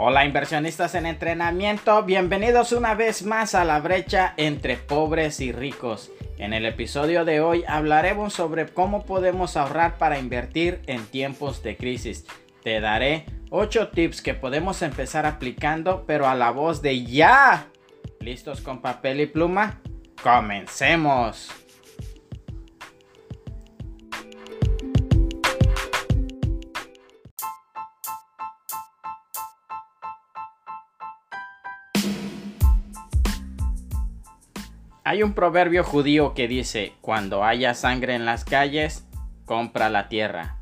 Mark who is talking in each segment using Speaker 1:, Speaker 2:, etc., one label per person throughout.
Speaker 1: Hola inversionistas en entrenamiento, bienvenidos una vez más a la brecha entre pobres y ricos. En el episodio de hoy hablaremos sobre cómo podemos ahorrar para invertir en tiempos de crisis. Te daré 8 tips que podemos empezar aplicando pero a la voz de ya. ¿Listos con papel y pluma? Comencemos. Hay un proverbio judío que dice, cuando haya sangre en las calles, compra la tierra.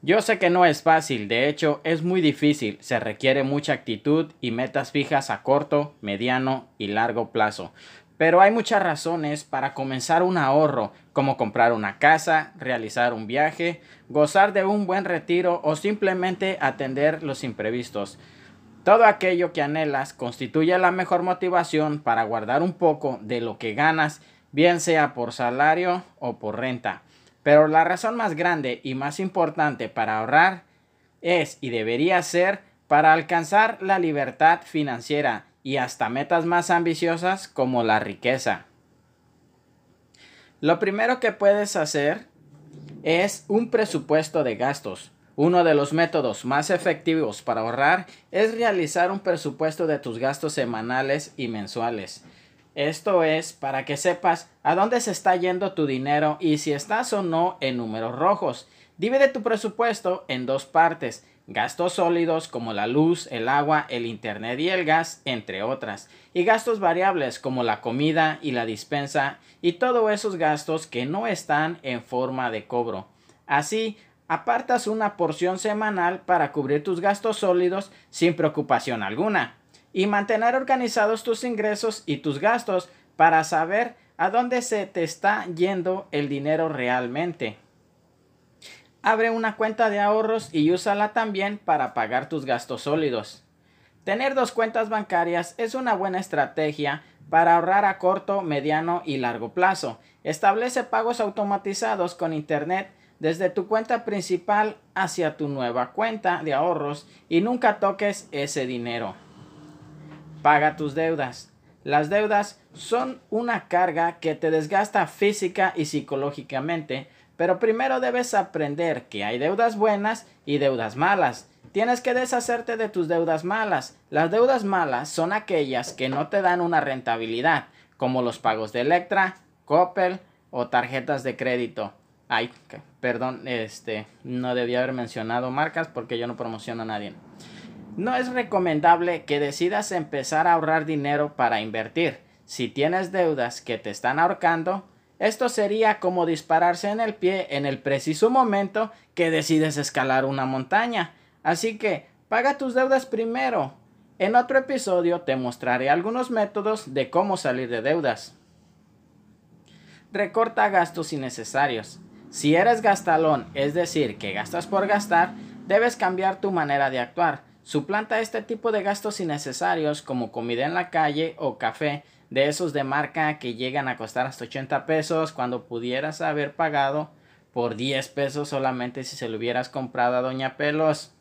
Speaker 1: Yo sé que no es fácil, de hecho es muy difícil, se requiere mucha actitud y metas fijas a corto, mediano y largo plazo. Pero hay muchas razones para comenzar un ahorro, como comprar una casa, realizar un viaje, gozar de un buen retiro o simplemente atender los imprevistos. Todo aquello que anhelas constituye la mejor motivación para guardar un poco de lo que ganas, bien sea por salario o por renta. Pero la razón más grande y más importante para ahorrar es y debería ser para alcanzar la libertad financiera y hasta metas más ambiciosas como la riqueza. Lo primero que puedes hacer es un presupuesto de gastos. Uno de los métodos más efectivos para ahorrar es realizar un presupuesto de tus gastos semanales y mensuales. Esto es para que sepas a dónde se está yendo tu dinero y si estás o no en números rojos. Divide tu presupuesto en dos partes gastos sólidos como la luz, el agua, el internet y el gas, entre otras, y gastos variables como la comida y la dispensa y todos esos gastos que no están en forma de cobro. Así, apartas una porción semanal para cubrir tus gastos sólidos sin preocupación alguna y mantener organizados tus ingresos y tus gastos para saber a dónde se te está yendo el dinero realmente. Abre una cuenta de ahorros y úsala también para pagar tus gastos sólidos. Tener dos cuentas bancarias es una buena estrategia para ahorrar a corto, mediano y largo plazo. Establece pagos automatizados con Internet desde tu cuenta principal hacia tu nueva cuenta de ahorros y nunca toques ese dinero. Paga tus deudas. Las deudas son una carga que te desgasta física y psicológicamente, pero primero debes aprender que hay deudas buenas y deudas malas. Tienes que deshacerte de tus deudas malas. Las deudas malas son aquellas que no te dan una rentabilidad, como los pagos de Electra, Coppel o tarjetas de crédito. Ay, perdón, este, no debía haber mencionado marcas porque yo no promociono a nadie. No es recomendable que decidas empezar a ahorrar dinero para invertir. Si tienes deudas que te están ahorcando, esto sería como dispararse en el pie en el preciso momento que decides escalar una montaña. Así que paga tus deudas primero. En otro episodio te mostraré algunos métodos de cómo salir de deudas. Recorta gastos innecesarios. Si eres gastalón, es decir, que gastas por gastar, debes cambiar tu manera de actuar. Suplanta este tipo de gastos innecesarios como comida en la calle o café de esos de marca que llegan a costar hasta 80 pesos cuando pudieras haber pagado por 10 pesos solamente si se lo hubieras comprado a Doña Pelos.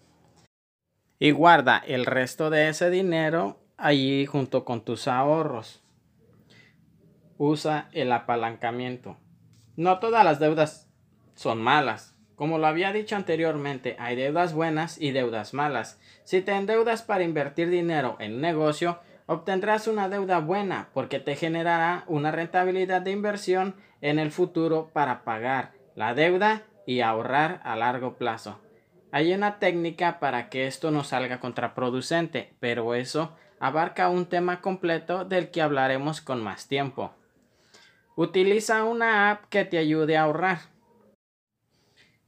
Speaker 1: Y guarda el resto de ese dinero allí junto con tus ahorros. Usa el apalancamiento. No todas las deudas son malas. Como lo había dicho anteriormente, hay deudas buenas y deudas malas. Si te endeudas para invertir dinero en un negocio, obtendrás una deuda buena porque te generará una rentabilidad de inversión en el futuro para pagar la deuda y ahorrar a largo plazo. Hay una técnica para que esto no salga contraproducente, pero eso abarca un tema completo del que hablaremos con más tiempo. Utiliza una app que te ayude a ahorrar.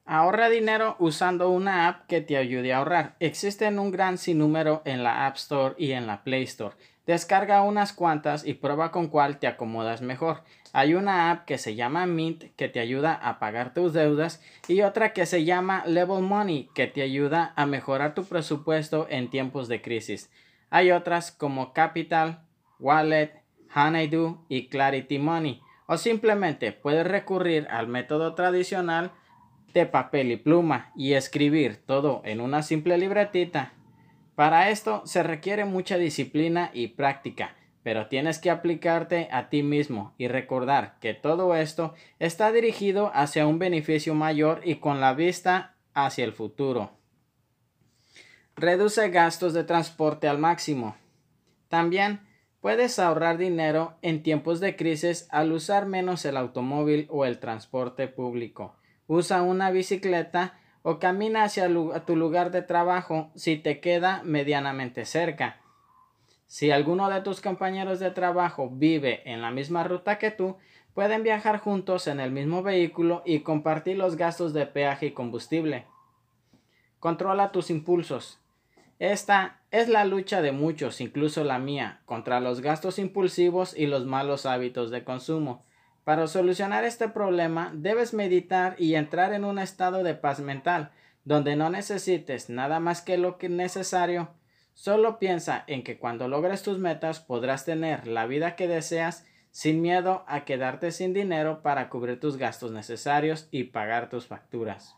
Speaker 1: Ahorra dinero usando una app que te ayude a ahorrar. Existen un gran sinnúmero en la App Store y en la Play Store. Descarga unas cuantas y prueba con cuál te acomodas mejor. Hay una app que se llama Mint que te ayuda a pagar tus deudas y otra que se llama Level Money que te ayuda a mejorar tu presupuesto en tiempos de crisis. Hay otras como Capital, Wallet, Honeydew y Clarity Money. O simplemente puedes recurrir al método tradicional de papel y pluma y escribir todo en una simple libretita. Para esto se requiere mucha disciplina y práctica, pero tienes que aplicarte a ti mismo y recordar que todo esto está dirigido hacia un beneficio mayor y con la vista hacia el futuro. Reduce gastos de transporte al máximo. También puedes ahorrar dinero en tiempos de crisis al usar menos el automóvil o el transporte público. Usa una bicicleta o camina hacia tu lugar de trabajo si te queda medianamente cerca. Si alguno de tus compañeros de trabajo vive en la misma ruta que tú, pueden viajar juntos en el mismo vehículo y compartir los gastos de peaje y combustible. Controla tus impulsos. Esta es la lucha de muchos, incluso la mía, contra los gastos impulsivos y los malos hábitos de consumo. Para solucionar este problema, debes meditar y entrar en un estado de paz mental, donde no necesites nada más que lo que es necesario. Solo piensa en que cuando logres tus metas podrás tener la vida que deseas sin miedo a quedarte sin dinero para cubrir tus gastos necesarios y pagar tus facturas.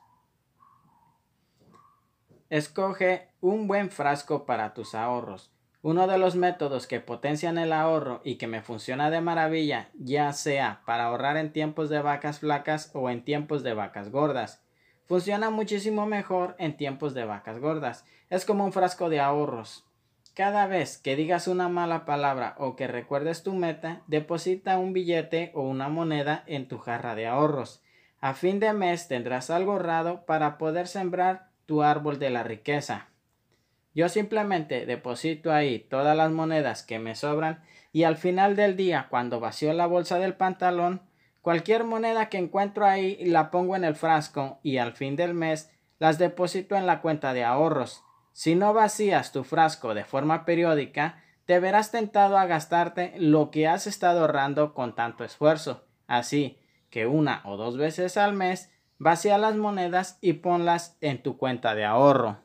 Speaker 1: Escoge un buen frasco para tus ahorros. Uno de los métodos que potencian el ahorro y que me funciona de maravilla, ya sea para ahorrar en tiempos de vacas flacas o en tiempos de vacas gordas. Funciona muchísimo mejor en tiempos de vacas gordas. Es como un frasco de ahorros. Cada vez que digas una mala palabra o que recuerdes tu meta, deposita un billete o una moneda en tu jarra de ahorros. A fin de mes tendrás algo ahorrado para poder sembrar tu árbol de la riqueza. Yo simplemente deposito ahí todas las monedas que me sobran y al final del día, cuando vacío la bolsa del pantalón, cualquier moneda que encuentro ahí la pongo en el frasco y al fin del mes las deposito en la cuenta de ahorros. Si no vacías tu frasco de forma periódica, te verás tentado a gastarte lo que has estado ahorrando con tanto esfuerzo. Así que una o dos veces al mes Vacía las monedas y ponlas en tu cuenta de ahorro.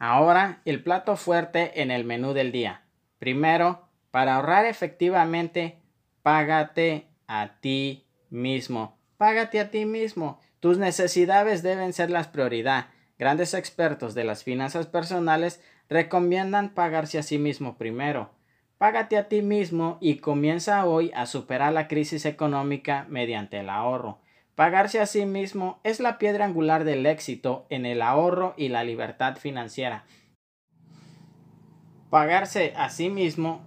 Speaker 1: Ahora el plato fuerte en el menú del día. Primero, para ahorrar efectivamente, págate a ti mismo. Págate a ti mismo. Tus necesidades deben ser la prioridad. Grandes expertos de las finanzas personales recomiendan pagarse a sí mismo primero. Págate a ti mismo y comienza hoy a superar la crisis económica mediante el ahorro. Pagarse a sí mismo es la piedra angular del éxito en el ahorro y la libertad financiera. Pagarse a sí mismo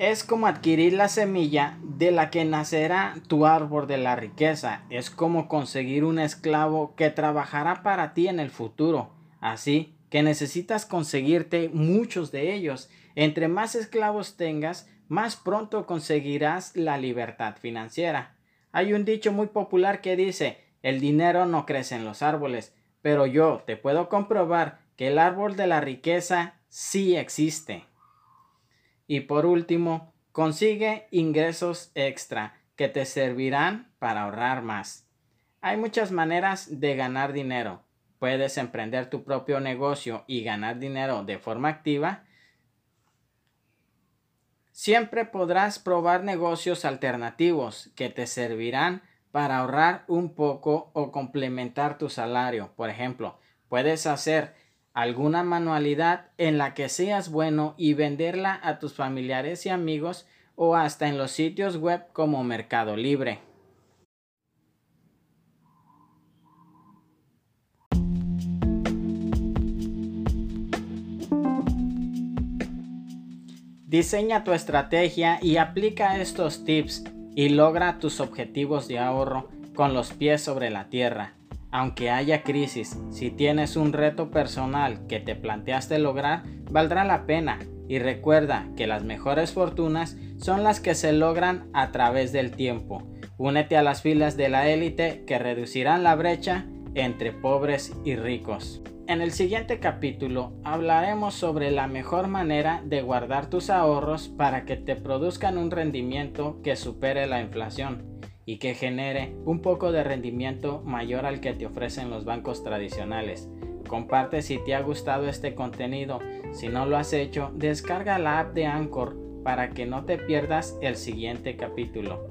Speaker 1: es como adquirir la semilla de la que nacerá tu árbol de la riqueza. Es como conseguir un esclavo que trabajará para ti en el futuro. Así que necesitas conseguirte muchos de ellos. Entre más esclavos tengas, más pronto conseguirás la libertad financiera. Hay un dicho muy popular que dice, el dinero no crece en los árboles, pero yo te puedo comprobar que el árbol de la riqueza sí existe. Y por último, consigue ingresos extra que te servirán para ahorrar más. Hay muchas maneras de ganar dinero. Puedes emprender tu propio negocio y ganar dinero de forma activa Siempre podrás probar negocios alternativos que te servirán para ahorrar un poco o complementar tu salario. Por ejemplo, puedes hacer alguna manualidad en la que seas bueno y venderla a tus familiares y amigos o hasta en los sitios web como Mercado Libre. Diseña tu estrategia y aplica estos tips y logra tus objetivos de ahorro con los pies sobre la tierra. Aunque haya crisis, si tienes un reto personal que te planteaste lograr, valdrá la pena. Y recuerda que las mejores fortunas son las que se logran a través del tiempo. Únete a las filas de la élite que reducirán la brecha entre pobres y ricos. En el siguiente capítulo hablaremos sobre la mejor manera de guardar tus ahorros para que te produzcan un rendimiento que supere la inflación y que genere un poco de rendimiento mayor al que te ofrecen los bancos tradicionales. comparte si te ha gustado este contenido. Si no lo has hecho, descarga la app de Anchor para que no te pierdas el siguiente capítulo.